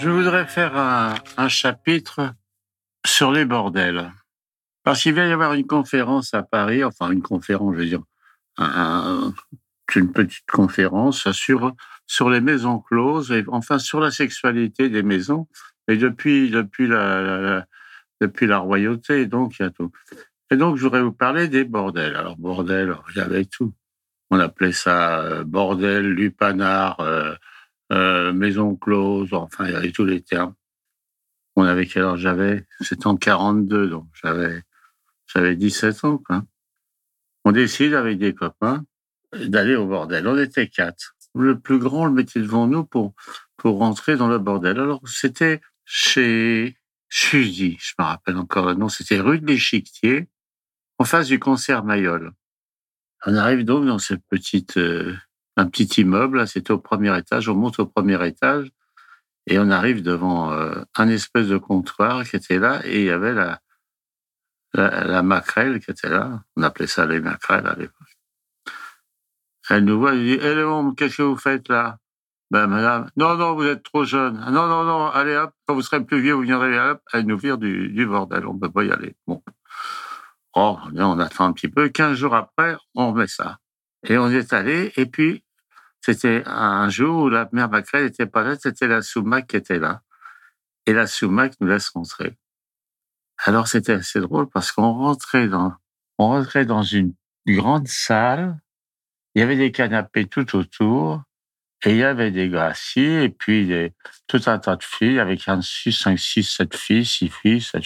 Je voudrais faire un, chapitre sur les bordels. Parce qu'il va y avoir une conférence à Paris, enfin une conférence, je veux dire, un- une petite conférence sur, sur les maisons closes, et enfin sur la sexualité des maisons, et depuis, depuis, la, depuis la royauté, donc il y a tout. Et donc je voudrais vous parler des bordels. Alors bordel, il y avait tout. On appelait ça euh, bordel, lupanar, euh, euh, maison close, enfin, il y avait tous les termes. On avait quel âge j'avais? C'était en 42, donc j'avais, j'avais 17 ans, quoi. On décide avec des copains d'aller au bordel. On était quatre. Le plus grand le mettait devant nous pour, pour rentrer dans le bordel. Alors, c'était chez Suzy, je me rappelle encore le nom, c'était rue de l'Échiquier, en face du concert Mayol. On arrive donc dans cette petite, euh, un petit immeuble, c'était au premier étage, on monte au premier étage, et on arrive devant euh, un espèce de comptoir qui était là, et il y avait la, la, maquerelle qui était là. On appelait ça les maquerelles à l'époque. Elle nous voit, elle dit, Eh Léon, qu'est-ce que vous faites là? Ben madame, non, non, vous êtes trop jeune. Ah, Non, non, non, allez hop, quand vous serez plus vieux, vous viendrez hop. Elle nous vire du, du bordel, on peut pas y aller. Bon. Oh, on attend un petit peu. Quinze jours après, on met ça. Et on est allé, et puis c'était un jour où la mère Macrel n'était pas là, c'était la Soumac qui était là. Et la Soumac nous laisse rentrer. Alors c'était assez drôle parce qu'on rentrait dans, on rentrait dans une grande salle. Il y avait des canapés tout autour. Et il y avait des assis, et puis des, tout un tas de filles, avec un 6, 5, 6, 7 filles, 6 filles, 7...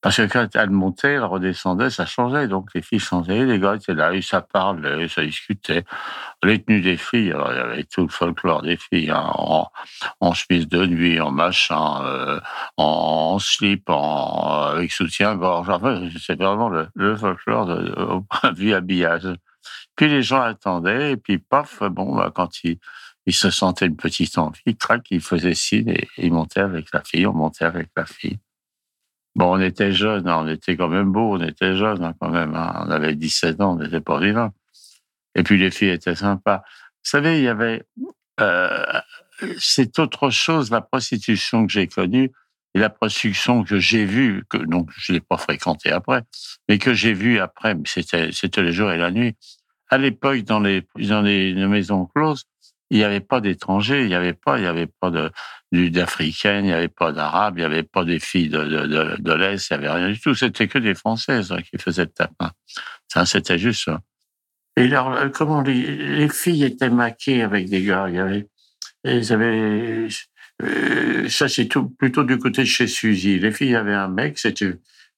Parce que quand elle montait, elle redescendait, ça changeait. Donc les filles changeaient, les gars étaient là, et ça parlait, ça discutait. Les tenues des filles, alors il y avait tout le folklore des filles, hein, en, en chemise de nuit, en machin, euh, en, slip, en, avec soutien-gorge. Enfin, c'est vraiment le, le folklore de, au point de vue habillage. Puis les gens attendaient, et puis paf, bon, bah, quand ils, ils se sentaient une petite envie, crac, ils faisaient signe et ils montaient avec la fille, on montait avec la fille. Bon, on était jeunes, hein, on était quand même beaux, on était jeunes hein, quand même. hein. On avait 17 ans, on n'était pas vivants. Et puis les filles étaient sympas. Vous savez, il y avait... Euh, c'est autre chose, la prostitution que j'ai connue et la prostitution que j'ai vue, que donc je l'ai pas fréquentée après, mais que j'ai vue après, c'était c'était le jour et la nuit. À l'époque, dans les dans les maisons closes, il n'y avait pas d'étrangers, il n'y avait pas, il y avait pas de d'africaines, il n'y avait pas d'arabes, il n'y avait pas des filles de de, de, de l'est, il n'y avait rien du tout. C'était que des françaises hein, qui faisaient le tapin. Ça, c'était juste ça. Et alors, euh, comment les, les filles étaient maquées avec des gars, il y avait, ils avaient, euh, ça c'est tout plutôt du côté de chez Suzy. Les filles avaient un mec, c'était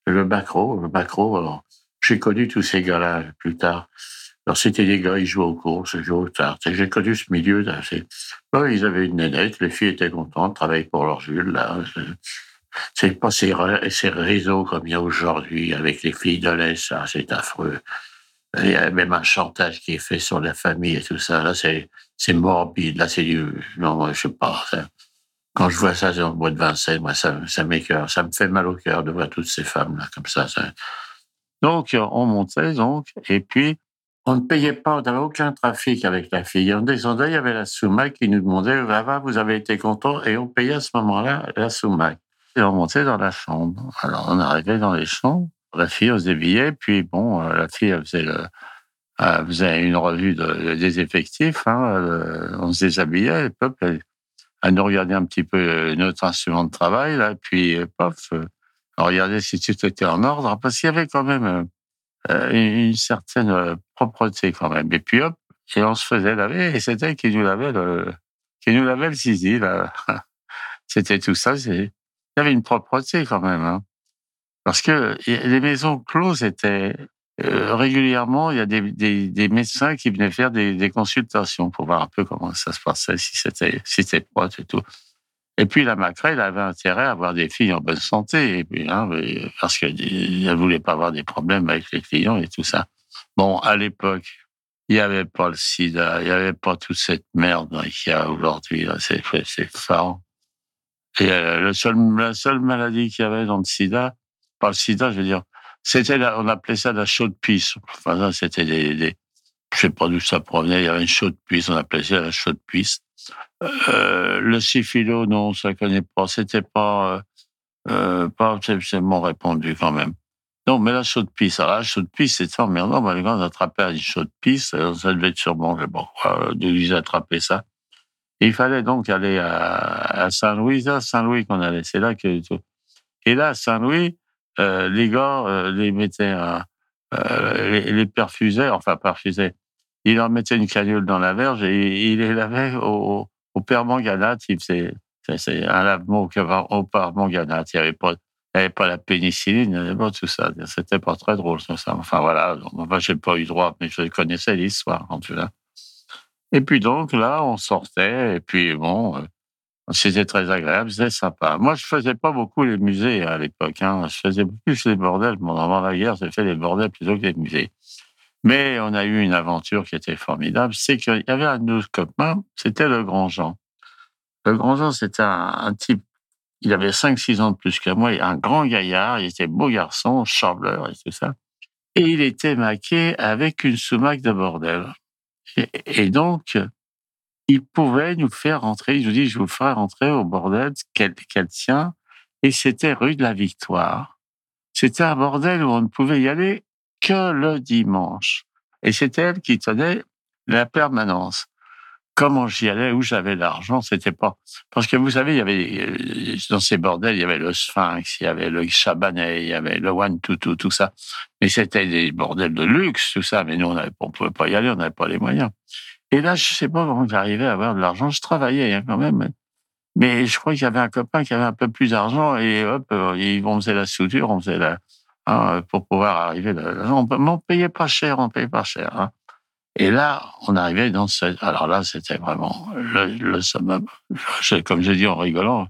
le Bacro, le Bacro. Alors, j'ai connu tous ces gars-là plus tard. C'était des gars, ils jouaient aux courses, ils jouaient aux tartes. J'ai connu ce milieu. c'est- Bon, ils avaient une nénette, les filles étaient contentes, travaillaient pour leur Jules, là. C'est- pas ces, ces réseaux comme il y a aujourd'hui avec les filles de l'Est, ça, c'est affreux. Il y a même un chantage qui est fait sur la famille et tout ça. Là, c'est, morbide. Là, c'est non, je sais pas. quand je vois ça dans le bois de Vincennes, moi, ça, ça m'écoeure. Ça me fait mal au cœur de voir toutes ces femmes-là comme ça. ça. Donc, on montait, donc, et puis, on ne payait pas, on n'avait aucun trafic avec la fille. On descendait, il y avait la soumac qui nous demandait, va, vous avez été content, et on payait à ce moment-là la soumac. Et on montait dans la chambre. Alors, on arrivait dans les chambres, la fille, on se débillait, puis bon, euh, la fille, elle faisait le, une revue de- des effectifs, hein, euh, on se déshabillait, et pop, elle, nous regardait un petit peu notre instrument de travail, là, puis euh, euh, elle regardait si tout était en ordre, parce qu'il y avait quand même euh, euh, une, une certaine euh, propreté quand même. Et puis hop, et on se faisait laver, et c'était qui nous lavait le, qui nous lavait le zizi, là. C'était tout ça, il y avait une propreté quand même, hein. Parce que les maisons closes étaient euh, régulièrement, il y a des, des, des médecins qui venaient faire des, des consultations pour voir un peu comment ça se passait, si c'était si c'était propre et tout. Et puis la Macré, elle avait intérêt à avoir des filles en bonne santé, et puis, hein, parce qu'elle ne voulait pas avoir des problèmes avec les clients et tout ça. Bon, à l'époque, il n'y avait pas le sida, il n'y avait pas toute cette merde qu'il y a aujourd'hui. C'est effarant. Et euh, le seul, la seule maladie qu'il y avait dans le sida, pas le sida, je veux dire, c'était, on appelait ça la chaude pisse. Enfin, c'était des, des, je sais pas d'où ça provenait, il y avait une chaude pisse, on appelait ça la chaude pisse. Euh, le syphilo, non, ça connaît pas. C'était pas, euh, euh, pas exceptionnellement répandu quand même. Non, mais la chaude pisse, alors la chaude pisse, c'était emmerdant. Les gars, on attrapait une chaude pisse, euh, ça devait être sûrement, je sais pas quoi, d'où ils attrapaient ça. Il fallait donc aller à, à Saint-Louis, à Saint-Louis qu'on allait, c'est là que tout. Et là, à Saint-Louis, euh, les gars, euh, les mettaient, à- euh, les, les perfusaient, enfin perfusaient. Ils leur mettaient une canule dans la verge et ils les lavaient au, au permanganate. C'est- un lavement au, permanganate. Il n'y avait pas, il la pénicilline, il n'y avait pas tout ça. C'était pas très drôle, ça. Enfin, voilà. Moi, j'ai pas eu droit, mais je connaissais l'histoire, en tout cas. Et puis donc, là, on sortait, et puis bon, euh, c'était très agréable, c'était sympa. Moi, je faisais pas beaucoup les musées à l'époque. Hein. Je faisais plus les bordels. Bon, avant la guerre, j'ai fait les bordels plutôt que les musées. Mais on a eu une aventure qui était formidable. C'est qu'il y avait un de nos copains, c'était le Grand Jean. Le Grand Jean, c'était un, type, il avait 5-6 ans de plus que moi, un grand gaillard, il était beau garçon, chambleur et tout ça. Et il était maqué avec une soumac de bordel. Et donc, il pouvait nous faire rentrer, il nous dit, je vous ferai rentrer au bordel qu'elle tient. Et c'était rue de la Victoire. C'était un bordel où on ne pouvait y aller que le dimanche. Et c'était elle qui tenait la permanence. Comment j'y allais, où j'avais l'argent, c'était pas. Parce que vous savez, il y avait, euh, dans ces bordels, il y avait le Sphinx, il y avait le Chabanais, il y avait le One Tutu, tout ça. Mais c'était des bordels de luxe, tout ça. Mais nous, on ne pouvait pas y aller, on n'avait pas les moyens. Et là, je sais pas comment j'arrivais à avoir de l'argent. Je travaillais hein, quand même. Mais je crois qu'il y avait un copain qui avait un peu plus d'argent et hop, euh, on faisait la soudure, on faisait la, hein, pour pouvoir arriver. Là, on, mais on payait pas cher, on payait pas cher. hein. Et là, on arrivait dans ce. Alors là, c'était vraiment le, le summum. Comme je dis en rigolant,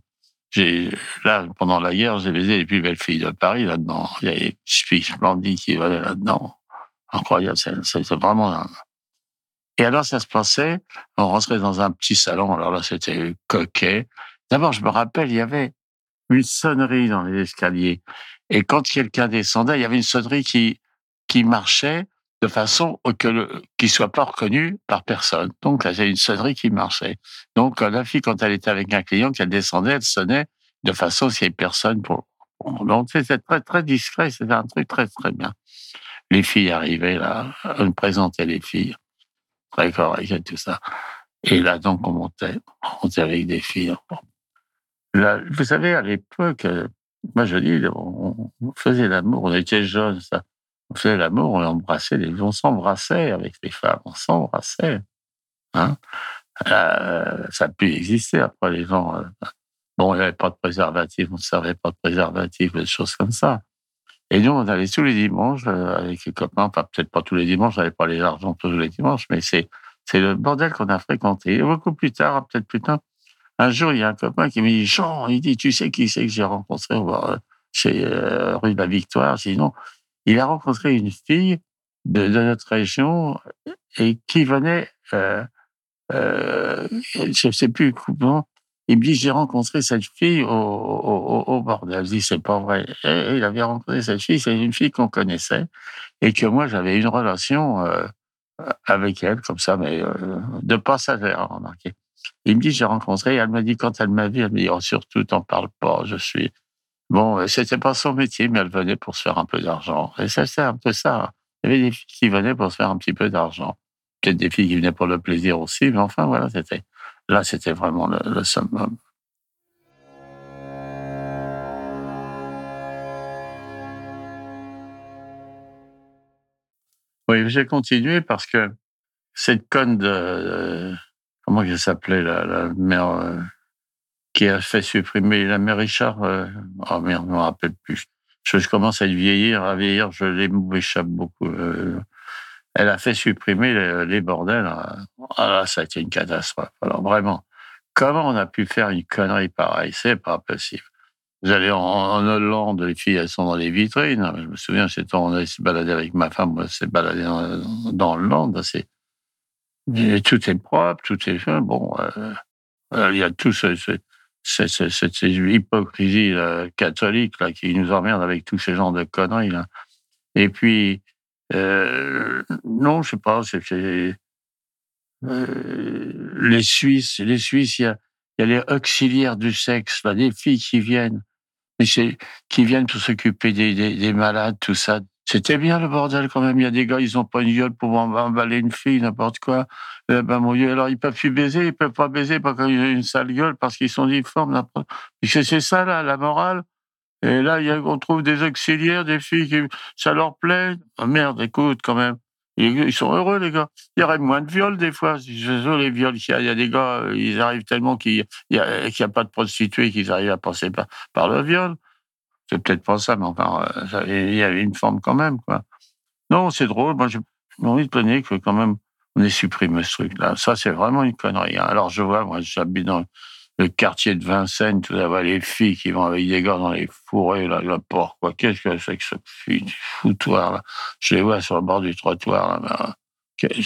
j'ai là pendant la guerre, j'ai baisé les plus belles filles de Paris là-dedans. Il y a des filles splendides qui venaient là-dedans. Incroyable, c'est vraiment. Et alors, ça se passait. On rentrait dans un petit salon. Alors là, c'était coquet. D'abord, je me rappelle, il y avait une sonnerie dans les escaliers. Et quand quelqu'un descendait, il y avait une sonnerie qui, qui marchait de façon que le, qu'il soit pas reconnu par personne. Donc, là, c'est une sonnerie qui marchait. Donc, euh, la fille, quand elle était avec un client, qu'elle descendait, elle sonnait de façon à ce qu'il n'y ait personne pour, donc, c'était très, très discret. C'était un truc très, très bien. Les filles arrivaient là, on présentait les filles. Très correct et tout ça. Et là, donc, on montait, on montait avec des filles. Là, vous savez, à l'époque, euh, moi je dis, on faisait l'amour, on était jeunes, ça. On faisait l'amour, on embrassait les, on s'embrassait avec les femmes, on s'embrassait. Hein. Euh, ça a pu exister après les gens. euh, bon, il n'y avait pas de préservatif, on ne servait pas de préservatif, des choses comme ça. Et nous, on allait tous les dimanches euh, avec les copains, enfin peut-être pas tous les dimanches, j'avais pas les argents tous les dimanches, mais c'est c'est le bordel qu'on a fréquenté. Et beaucoup plus tard, peut-être plus tard, un jour, il y a un copain qui me dit, Jean, il dit, tu sais qui c'est que j'ai rencontré euh, chez euh, rue de la Victoire? Sinon, il a rencontré une fille de, notre région et qui venait, je ne sais plus comment, il me dit, j'ai rencontré cette fille au, au, au, bordel. Je c'est pas vrai. Il avait rencontré cette fille, c'est une fille qu'on connaissait et que moi, j'avais une relation euh, avec elle, comme ça, mais euh, de passagère, remarquez. Il me dit, j'ai rencontré, elle m'a dit, quand elle m'a vu, elle me dit, oh, surtout, t'en parles pas, je suis. Bon, euh, c'était pas son métier, mais elle venait pour se faire un peu d'argent. Et ça, c'est un peu ça. Il y avait des filles qui venaient pour se faire un petit peu d'argent. Peut-être des filles qui venaient pour le plaisir aussi, mais enfin, voilà, c'était. Là, c'était vraiment le, le summum. Oui, j'ai continué parce que cette conne de. de comment elle s'appelait, la, mère euh, qui a fait supprimer la mère Richard. Euh, oh merde, je ne me rappelle plus. Je, commence à vieillir, à vieillir, je les beaucoup. Euh, elle a fait supprimer les, les bordels. Ah là, ça a été une catastrophe. Alors vraiment, comment on a pu faire une connerie pareille? C'est pas possible. Vous allez en, Hollande, les filles, elles sont dans les vitrines. Je me souviens, c'est on allait se balader avec ma femme, on s'est baladé dans, dans Hollande. C'est, tout est propre, tout est fait. Bon, euh, il y a tout ce, ce, ce, cette hypocrisie là, catholique là, qui nous emmerde avec tous ces genres de conneries. Et puis, euh, non, je sais pas, c'est, euh, les Suisses, les Suisses, il y a, y a les auxiliaires du sexe, là, des filles qui viennent, mais qui viennent pour s'occuper des, des, des, malades, tout ça. C'était bien le bordel quand même. Il y a des gars, ils ont pas une gueule pour emballer une fille, n'importe quoi. Eh ben, mon Dieu, alors ils peuvent plus baiser, ils peuvent pas baiser parce qu'ils ont une sale gueule, parce qu'ils sont difformes. C'est ça, là, la morale. Et là, on trouve des auxiliaires, des filles qui, ça leur plaît. Oh, merde, écoute, quand même. Ils sont heureux, les gars. Il y aurait moins de viols, des fois. Les viols, il y a des gars, ils arrivent tellement qu'il n'y a, a, pas de prostituées qu'ils arrivent à passer par, le viol. C'est peut-être pas ça, mais enfin, il y avait une forme quand même, quoi. Non, c'est drôle. Moi, j'ai envie de plaigner que quand même, on ait supprimé ce truc-là. Ça, c'est vraiment une connerie. Hein. Alors, je vois, moi, j'habite dans le quartier de Vincennes, tout d'abord, les filles qui vont avec des gars dans les fourrés, là, la porte, quoi. Qu'est-ce que c'est que ce foutoir, là? Je les vois sur le bord du trottoir, là.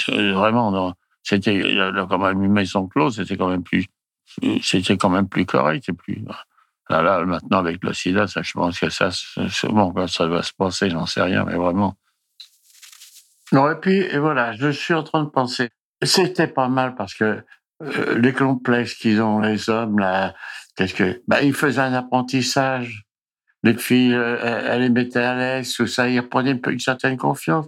Vraiment, non. C'était, là, quand même, une maison close, c'était quand même plus, c'était quand même plus correct et plus, là, là, maintenant, avec le sida, ça, je pense que ça, bon, ça va se passer, j'en sais rien, mais vraiment. Non, et puis, et voilà, je suis en train de penser. C'était pas mal parce que euh, les complexes qu'ils ont, les hommes, là, qu'est-ce que, bah, ils faisaient un apprentissage. Les filles, euh, elles les mettaient à l'aise, tout ça, ils reprenaient une, certaine confiance.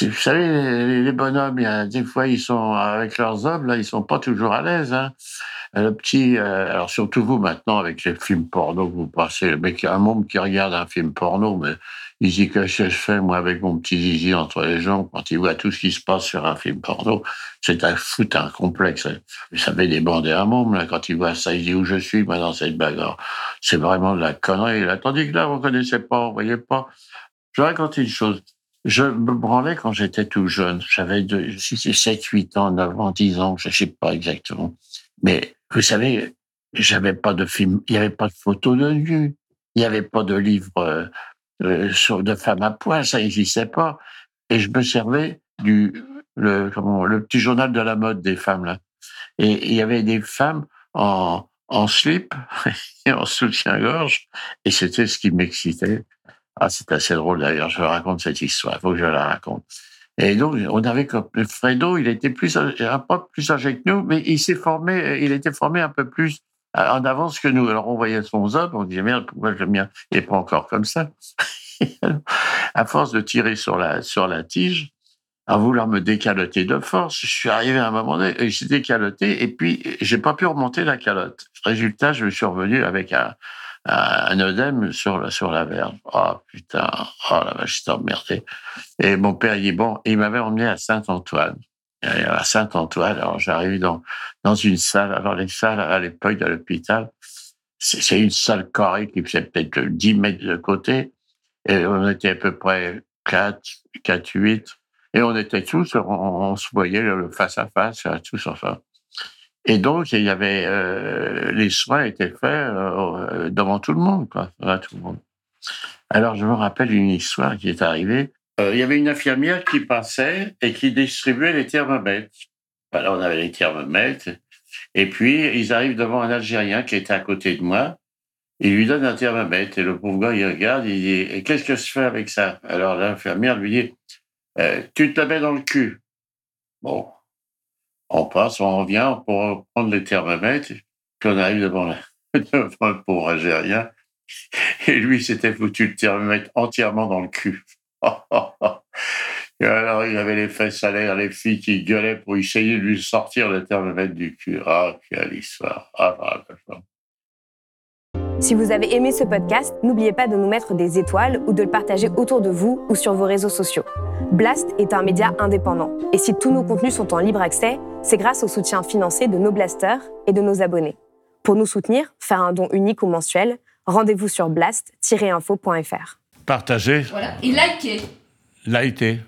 Vous savez, les, les bonhommes, des fois, ils sont avec leurs hommes, là, ils sont pas toujours à l'aise. Hein. Le petit, euh, alors surtout vous maintenant avec les films porno vous passez, le mec, un monde qui regarde un film porno, mais qu'est-ce que je fais moi avec mon petit zizi entre les jambes quand il voit tout ce qui se passe sur un film porno, c'est un foot, un complexe. Ça fait débander un là quand il voit ça, il dit où je suis moi dans cette bagarre. C'est vraiment de la connerie. Là. Tandis que là, vous connaissez pas, vous voyez pas. Je vais raconter une chose. Je me branlais quand j'étais tout jeune. J'avais 7, 8 ans, 9 ans, 10 ans, je sais pas exactement. Mais vous savez, j'avais pas de film, il y avait pas de photos de nu, il n'y avait pas de livre euh, sur de femmes à poil, ça n'existait pas. Et je me servais du le petit journal de la mode des femmes là. Et il y avait des femmes en, en slip et en soutien-gorge, et c'était ce qui m'excitait. Ah, c'est assez drôle d'ailleurs. Je raconte cette histoire. Il faut que je la raconte. Et donc, on avait comme Fredo, il était plus un peu plus âgé que nous, mais il s'est formé, il était formé un peu plus en avance que nous. Alors, on voyait son zone, on disait merde, pourquoi le mien n'est pas encore comme ça À force de tirer sur la sur la tige, à vouloir me décaloter de force, je suis arrivé à un moment donné, et j'ai décaloté, et puis j'ai pas pu remonter la calotte. Résultat, je me suis revenu avec un, un œdème sur la, sur la verge. Oh putain, oh la vache, j'étais emmerdé. Et mon père, il bon, il m'avait emmené à Saint-Antoine. À Saint-Antoine, alors j'arrive dans, dans une salle. Alors les salles, à l'époque de l'hôpital, c'est une salle carrée qui faisait peut-être 10 mètres de côté. Et on était à peu près 4, 4, 8. Et on était tous, on, se voyait face à face, tous enfin. Et donc, il y avait euh, les soins étaient faits euh, devant tout le monde, quoi, devant tout le monde. Alors, je me rappelle une histoire qui est arrivée. Euh, il y avait une infirmière qui passait et qui distribuait les thermomètres. Alors, on avait les thermomètres. Et puis, ils arrivent devant un Algérien qui était à côté de moi. Il lui donne un thermomètre et le pauvre gars, il regarde, il dit Qu'est-ce que je fais avec ça? Alors, l'infirmière lui dit Tu te la mets dans le cul. Bon, on passe, on revient pour prendre les thermomètres, puis on arrive devant, devant le pauvre Algérien, et lui s'était foutu le thermomètre entièrement dans le cul. et alors, il avait les fesses à l'air, les filles qui gueulaient pour essayer de lui sortir le thermomètre du cul. Ah, quelle histoire. Ah, ah, ah, si vous avez aimé ce podcast, n'oubliez pas de nous mettre des étoiles ou de le partager autour de vous ou sur vos réseaux sociaux. Blast est un média indépendant. Et si tous nos contenus sont en libre accès, c'est grâce au soutien financier de nos blasters et de nos abonnés. Pour nous soutenir, faire un don unique ou mensuel, rendez-vous sur blast-info.fr. Partagez. Voilà. Et likez. Likez.